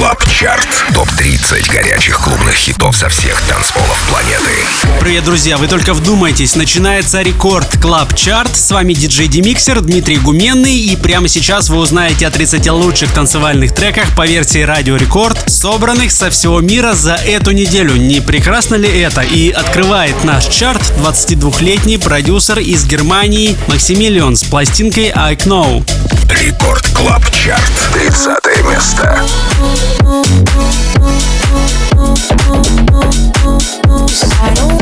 Клаб Чарт. Топ-30 горячих клубных хитов со всех танцполов планеты. Привет, друзья! Вы только вдумайтесь. Начинается рекорд Клаб Чарт. С вами диджей Демиксер Дмитрий Гуменный. И прямо сейчас вы узнаете о 30 лучших танцевальных треках по версии Радио Рекорд, собранных со всего мира за эту неделю. Не прекрасно ли это? И открывает наш чарт 22-летний продюсер из Германии Максимилион с пластинкой I Know. Рекорд Клаб Чарт. 30 место. I don't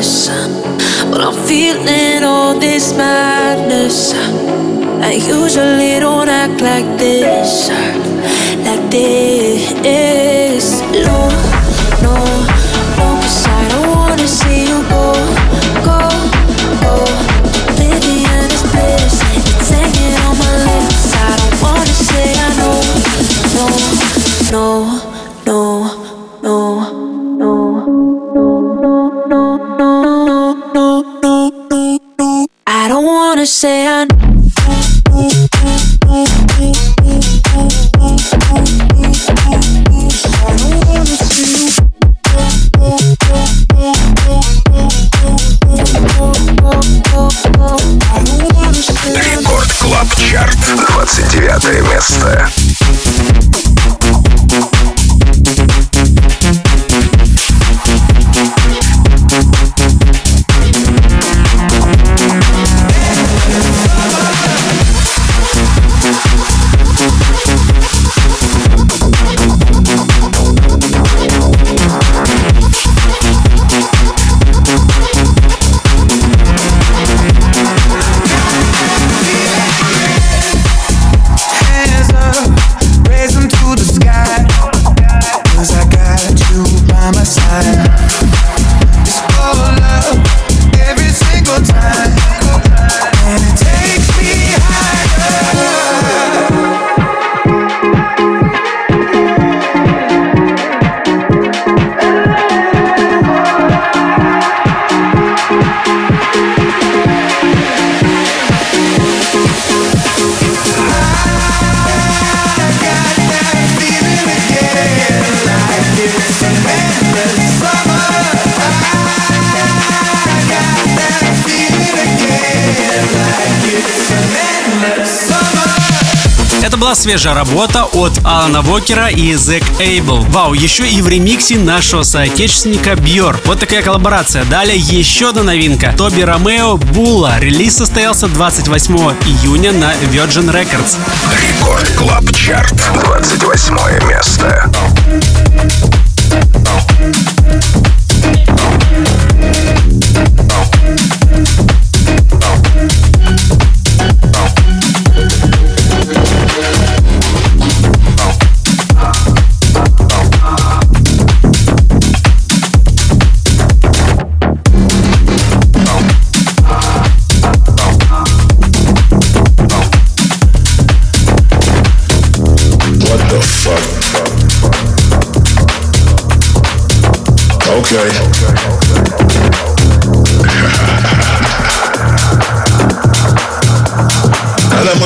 but I'm feeling all this madness. I usually don't act like this, like this. Была свежая работа от Алана Вокера и Зек Эйбл. Вау, еще и в ремиксе нашего соотечественника Бьор. Вот такая коллаборация. Далее еще одна новинка. Тоби Ромео Була. Релиз состоялся 28 июня на Virgin Records. Рекорд Клаб Чарт. 28 место.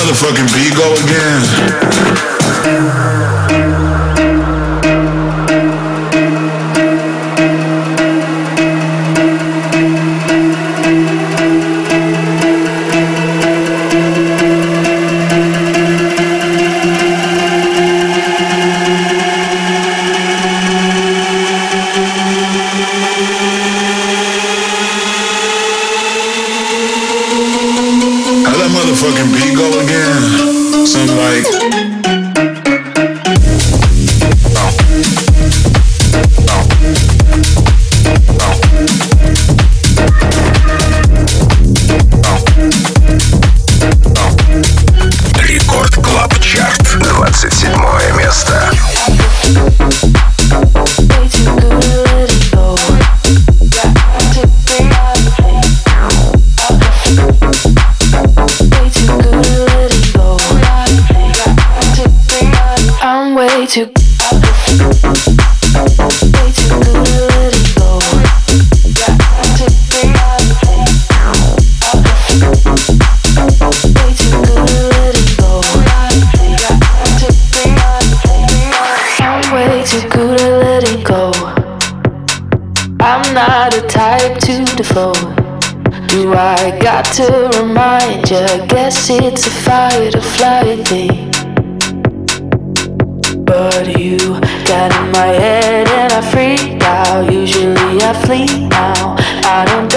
Motherfucking beat go again? To remind you? I Guess it's a fight or flight thing. But you got in my head and I freak out. Usually I flee now. I don't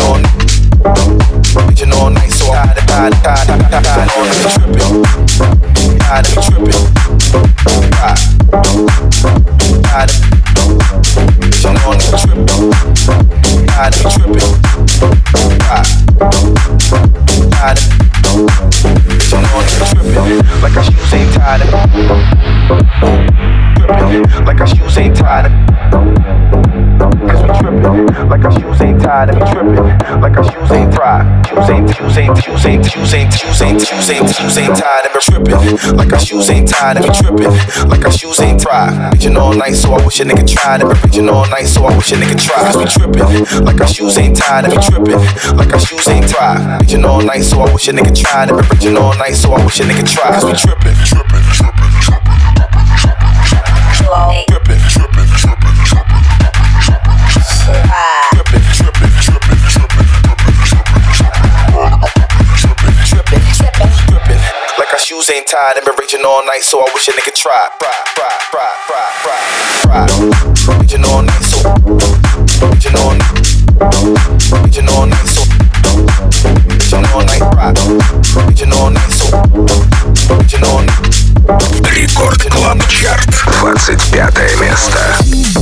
reaching all night, reaching all night, so I tired, tired, tripping, tripping, tripping, tripping, tripping like our shoes ain't tied up. Tripping tripping shoes ain't, shoes ain't, shoes ain't, shoes ain't, shoes ain't, tied up. We tripping like our shoes ain't tied up. We tripping like our shoes ain't tied. Reaching all night, so I wish a nigga tried it. But reaching all night, so I wish a nigga tried. Cause we tripping like our shoes ain't tied up. We tripping like our shoes ain't tied. Reaching all night, so I wish a nigga tried it. But reaching all night, so I wish a nigga tried. Cause we tripping, tripping, tripping, tripping, tripping, tripping, shoes ain't tied and been reaching all night, so I wish a nigga try. Try, try, try, try, try, try. Reaching all night, so reaching all night, reaching all night, so reaching all night, right. Reaching all night, so reaching all night. Рекорд Клаб Чарт. 25 место.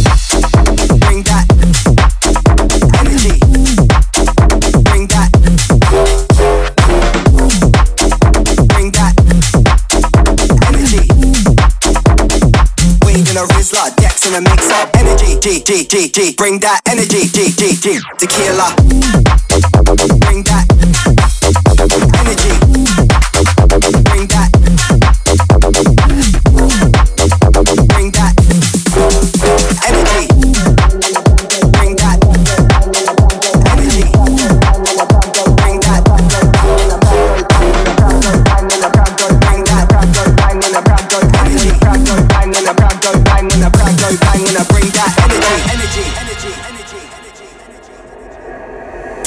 A Rizla, Dex in a mix up energy. G G G G. Bring that energy. G G G. Tequila. Bring that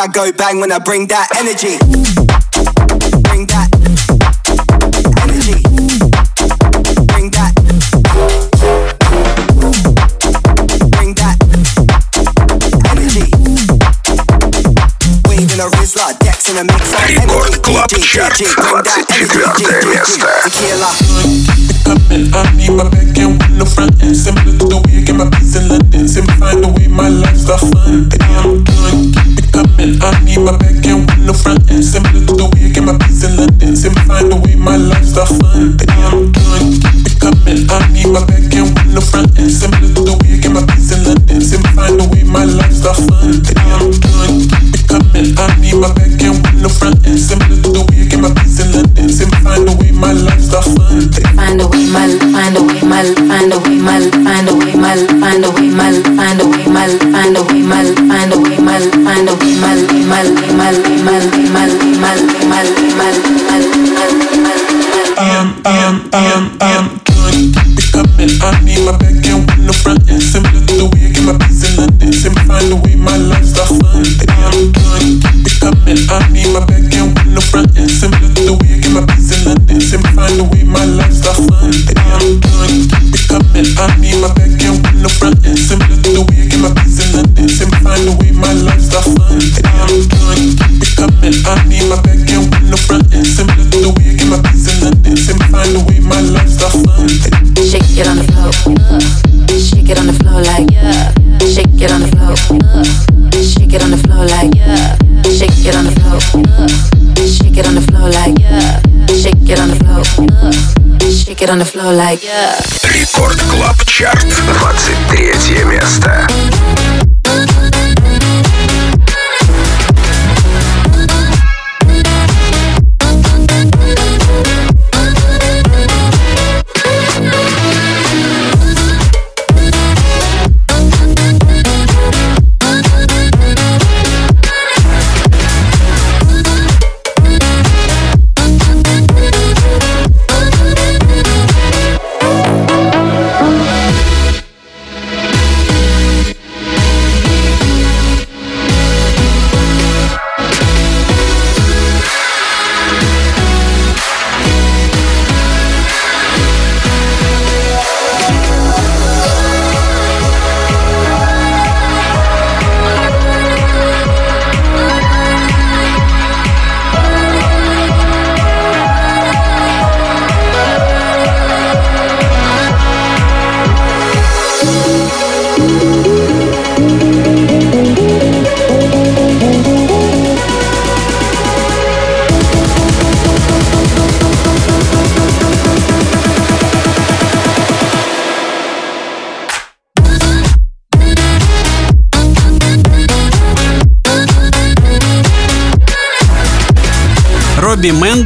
Crowd go bang when I bring that energy. Bring that energy. Bring that. Bring that energy. Weed in a Rizla, Dex in a mix of Рекорд energy. Клаб G, G, Чарт. G, bring that energy. 24 место. Tequila. coming. I need my back and window front end. Similar to the way I get my peace in London. Simplify the way my lifestyle fun. Baby, I'm done. Keep it. I need my back and window front end. Similar to the way I get my peace in London. Simplify the way my lifestyle fun. Baby, I'm done. Keep it coming. I need my back and window front end. Similar to the way I get my peace in London. Simplify the way my lifestyle fun. Baby, I'm done. Coming. I need my back and window front end. Similar to the way I get my peace in London. Simplify the way my life's the fun. Find a way, my find a way, my find a way, my find a way, my find a way, my find a way, my find a way, my find a way, my find a way, my my my my my my my my Um, um, um, um, done. Keep it I need my back end with no front end. Similar to the way I get my peace in London. Simply find a way, my life's the fun. I'm done. Keep it coming. I need my back end with no front end. Similar to the way I get my peace in London. Simply find a way, my life's the fun. I'm done. Keep it coming. I need my back end with no front end. Similar to the way I get my peace in London. Simply find a way, my life's the fun. I'm done. Keep it coming. I need my back end with no front end. Similar to the way I get my peace in London. Simply find a way, my life's the fun. Shake it on the floor. Shake it on the floor like yeah. Shake it on the floor. Shake it on the floor like yeah. Shake it on the floor. Shake it on the floor like yeah. Shake it on the floor. Shake it on the floor like yeah. Рекорд Клаб Чарт, 23 место.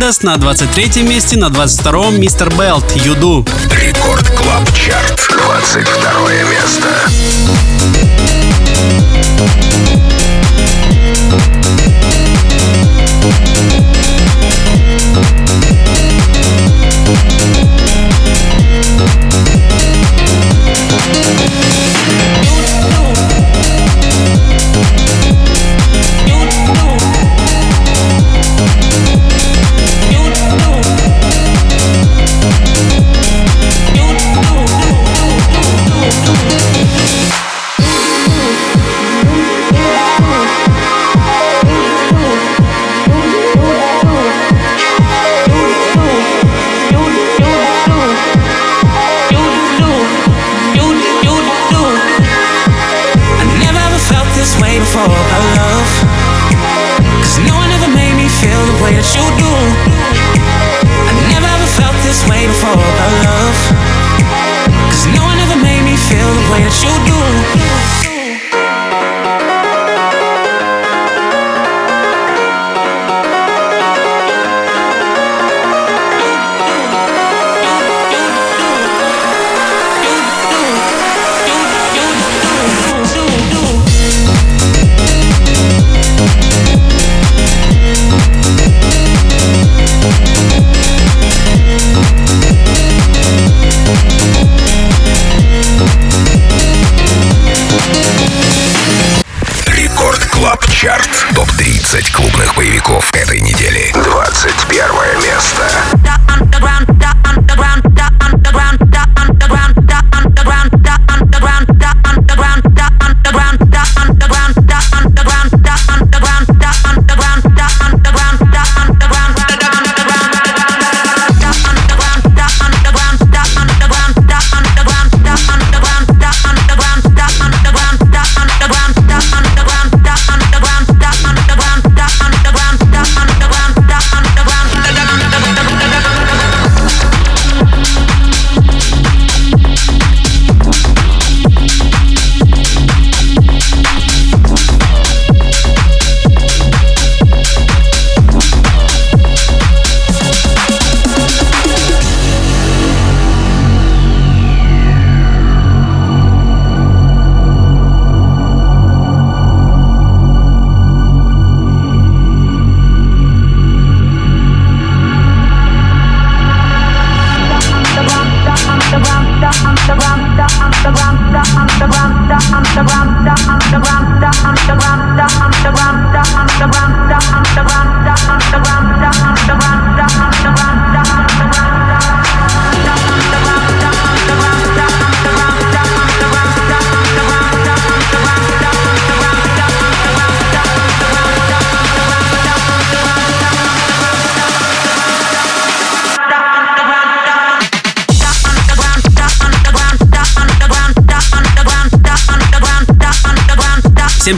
Мендес на 23 месте, на 22-м Мистер Белт, Юду. Рекорд Клаб Чарт, 22 место.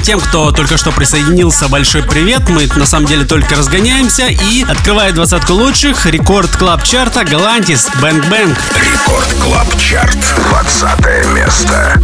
тем, кто только что присоединился, большой привет. Мы на самом деле только разгоняемся. И открывает двадцатку лучших рекорд клаб чарта Галантис Бэнк Бэнк. Рекорд клаб чарт. 20 место.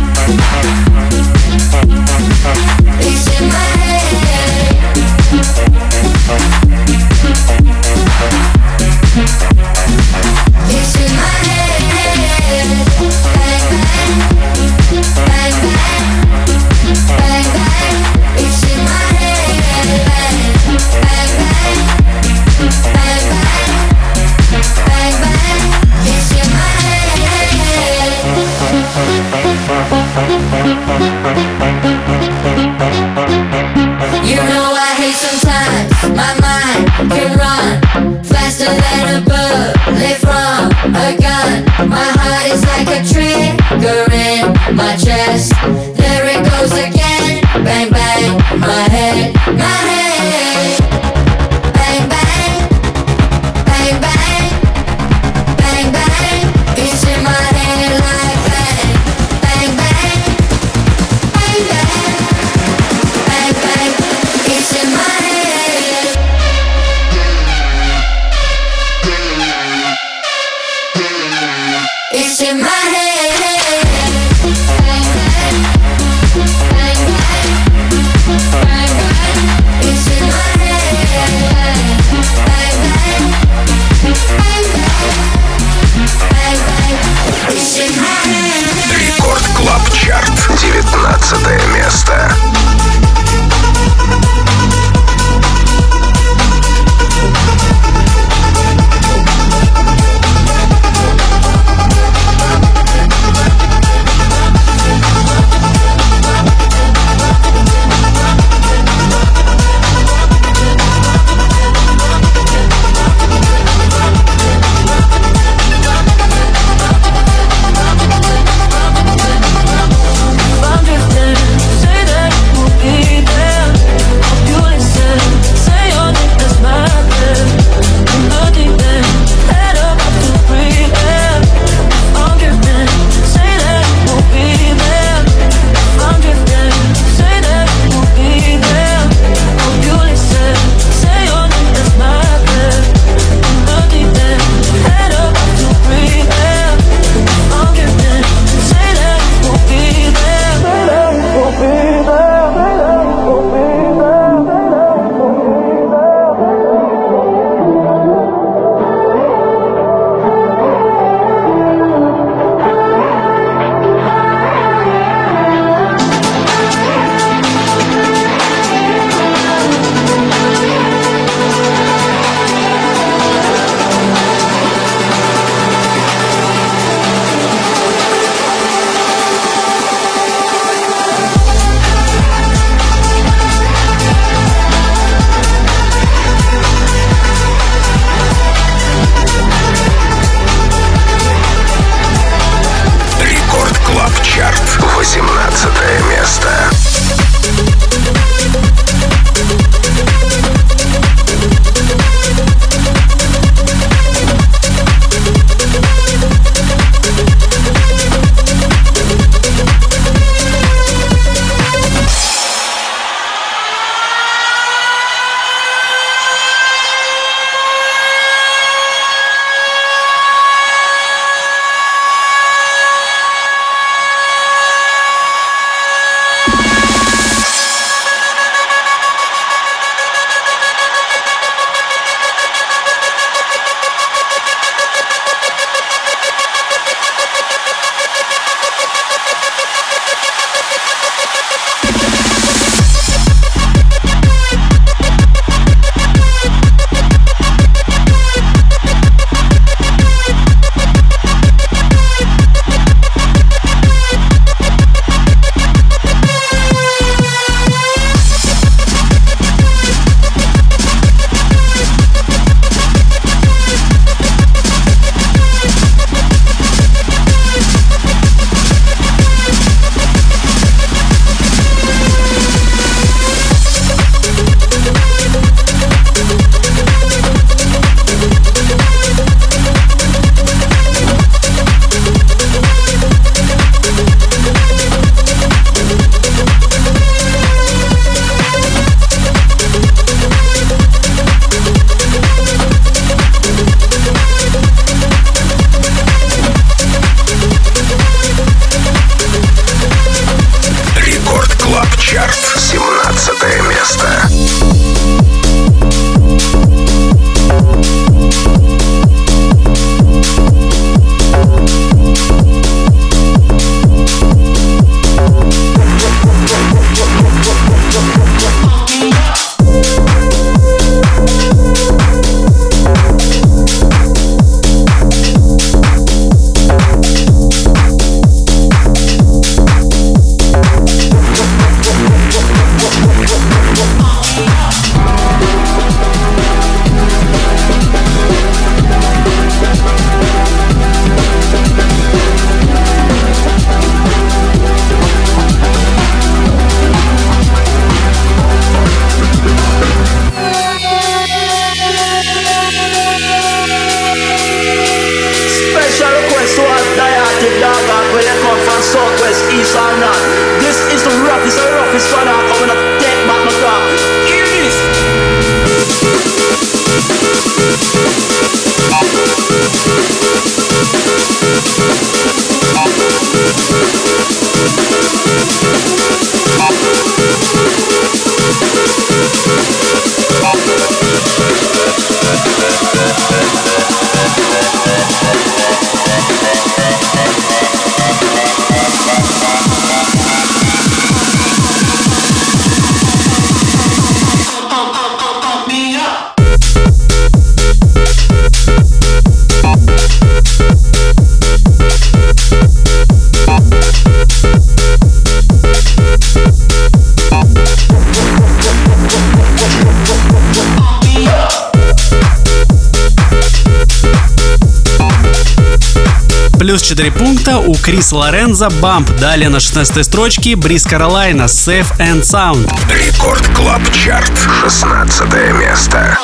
Плюс 4 пункта у Крис Лоренза Бамп. Далее на 16 строчке Бриз Каролайна Safe and Sound. Рекорд Клаб Чарт. 16 место.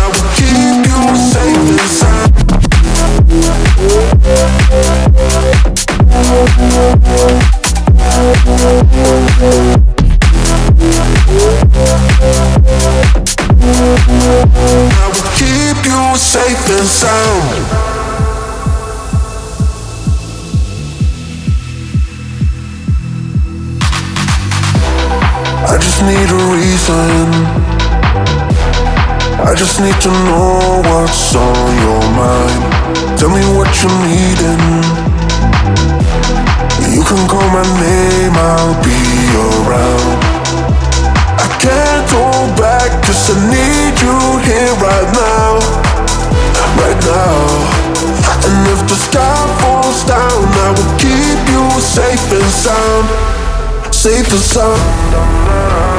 I just need to know what's on your mind. Tell me what you're needing. You can call my name, I'll be around. I can't hold back, cause I need you here right now. Right now. And if the sky falls down, I will keep you safe and sound. Safe and sound.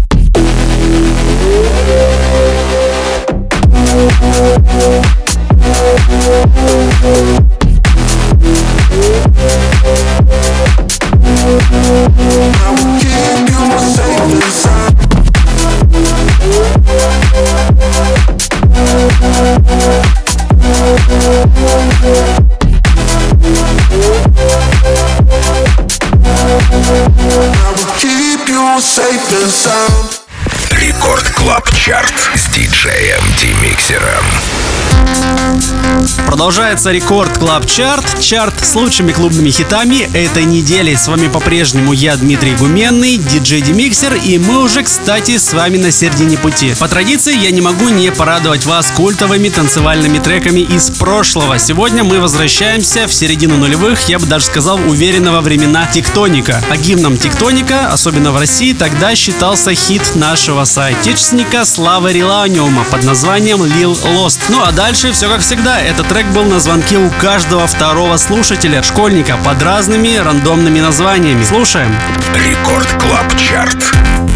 Продолжается рекорд Клаб Чарт, чарт с лучшими клубными хитами этой недели. С вами по-прежнему я, Дмитрий Гуменный, диджей Демиксер, и мы уже, кстати, с вами на середине пути. По традиции я не могу не порадовать вас культовыми танцевальными треками из прошлого. Сегодня мы возвращаемся в середину нулевых, я бы даже сказал, уверенно во времена Тектоника. А гимном Тектоника, особенно в России, тогда считался хит нашего соотечественника Славы Реланиума под названием Lil Lost. Ну а дальше все как всегда. Этот трек был на звонке у каждого второго слушателя, школьника, под разными рандомными названиями. Слушаем. Рекорд Клаб Чарт.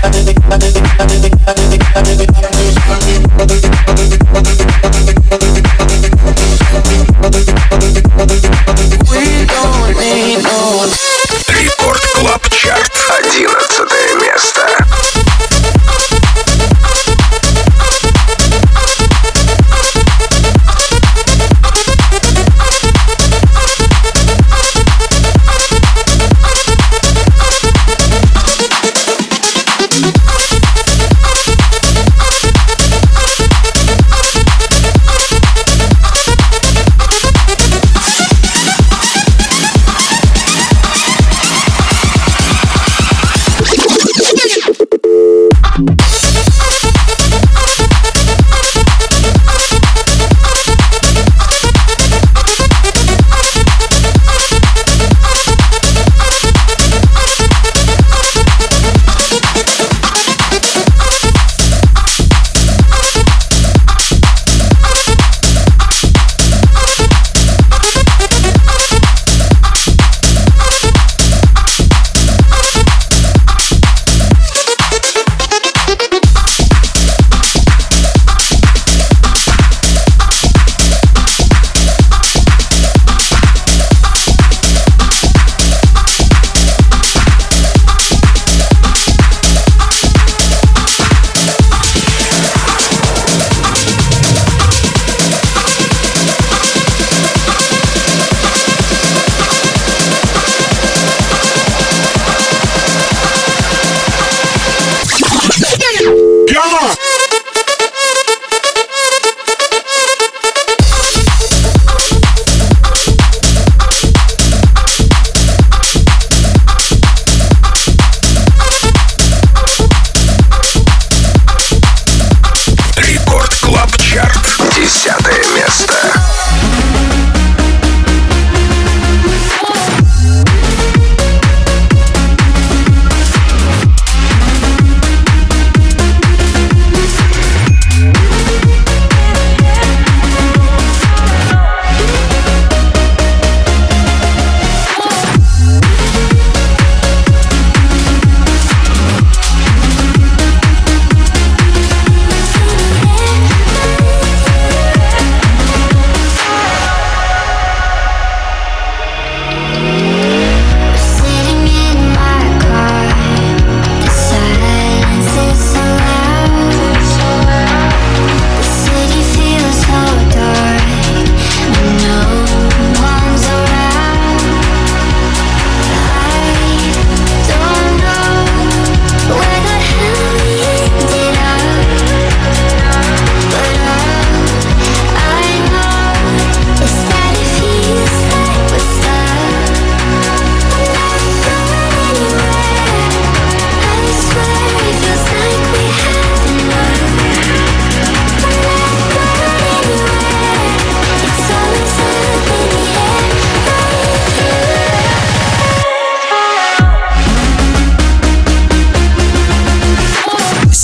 Bye.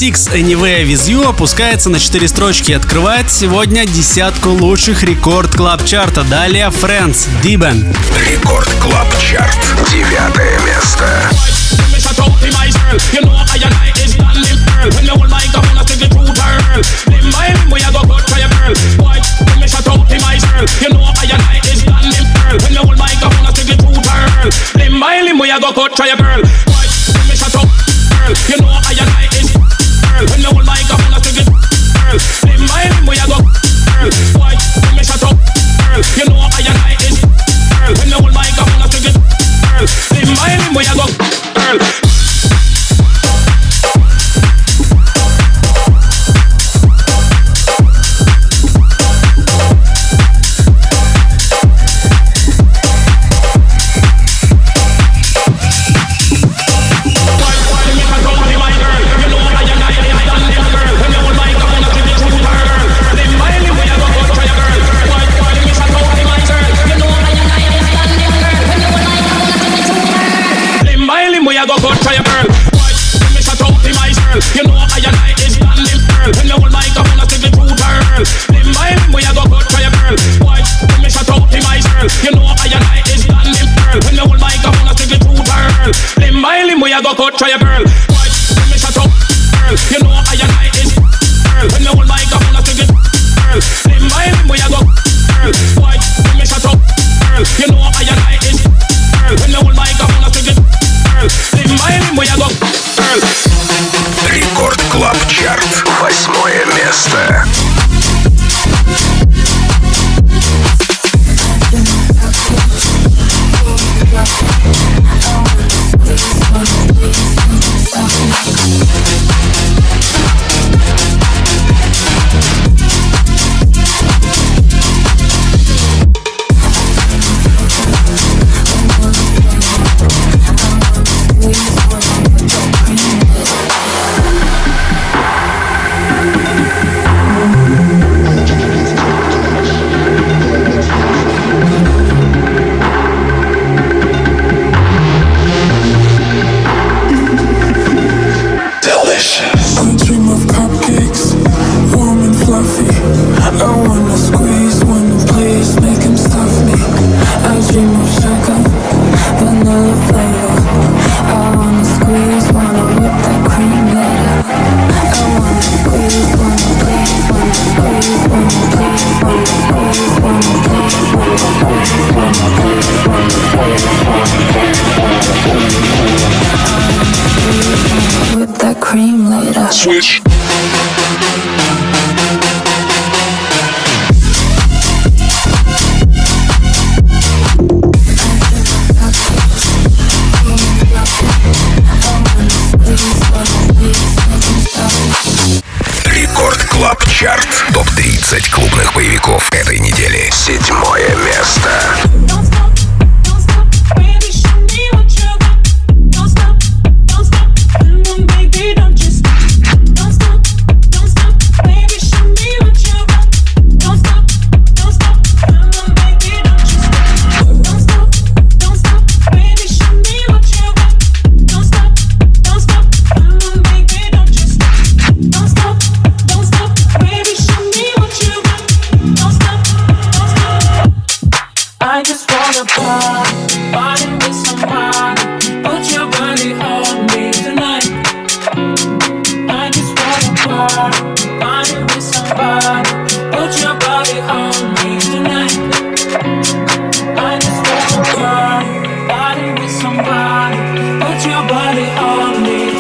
Six Anywhere With You опускается на 4 строчки и открывает сегодня десятку лучших рекорд клаб чарта. Далее Friends, Дибен. Рекорд клаб чарт. Девятое место. You know I and I is done, girl. When you hold microphone, I stick it through, girl. Limb by limb, we a go cut, try a girl. on me.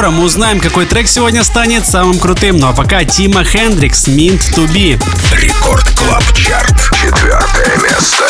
Скоро мы узнаем, какой трек сегодня станет самым крутым. Ну а пока Тима Хендрикс, Mint to Be. Рекорд Клаб Чарт. Четвертое место.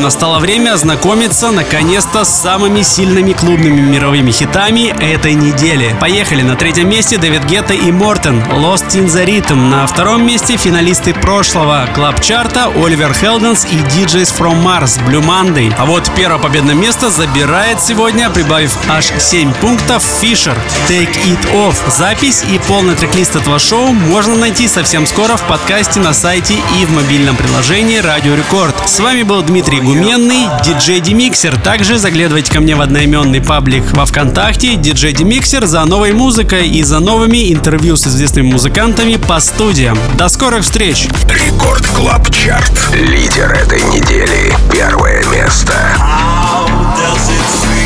Настало время ознакомиться наконец-то с самыми сильными клубными мировыми хитами этой недели. Поехали! На третьем месте Дэвид Гетта и Мортен Lost in the Rhythm. На втором месте финалисты прошлого клаб чарта Оливер Хелденс и DJs from Mars Blue Monday. А вот первое победное место забирает сегодня, прибавив аж 7 пунктов, Fisher Take It Off. Запись и полный трек-лист этого шоу можно найти совсем скоро в подкасте на сайте и в мобильном приложении Радио Рекорд. С вами был Дмитрий Гуменный, диджей Демиксер. Также заглядывайте ко мне в одноименный паблик во Вконтакте, диджей Демиксер за новой музыкой и за новыми интервью с известными музыкантами по студиям. До скорых встреч! Рекорд Клаб Чарт. Лидер этой недели. Первое место.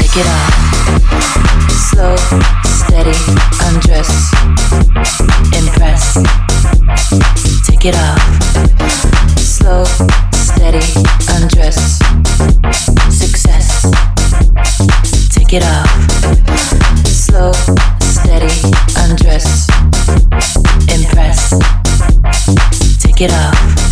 Take it off. Slow, steady, undress. Impress. Take it off. Slow, steady, undress. Success. Take it off. Slow, steady, undress. Impress. Take it off.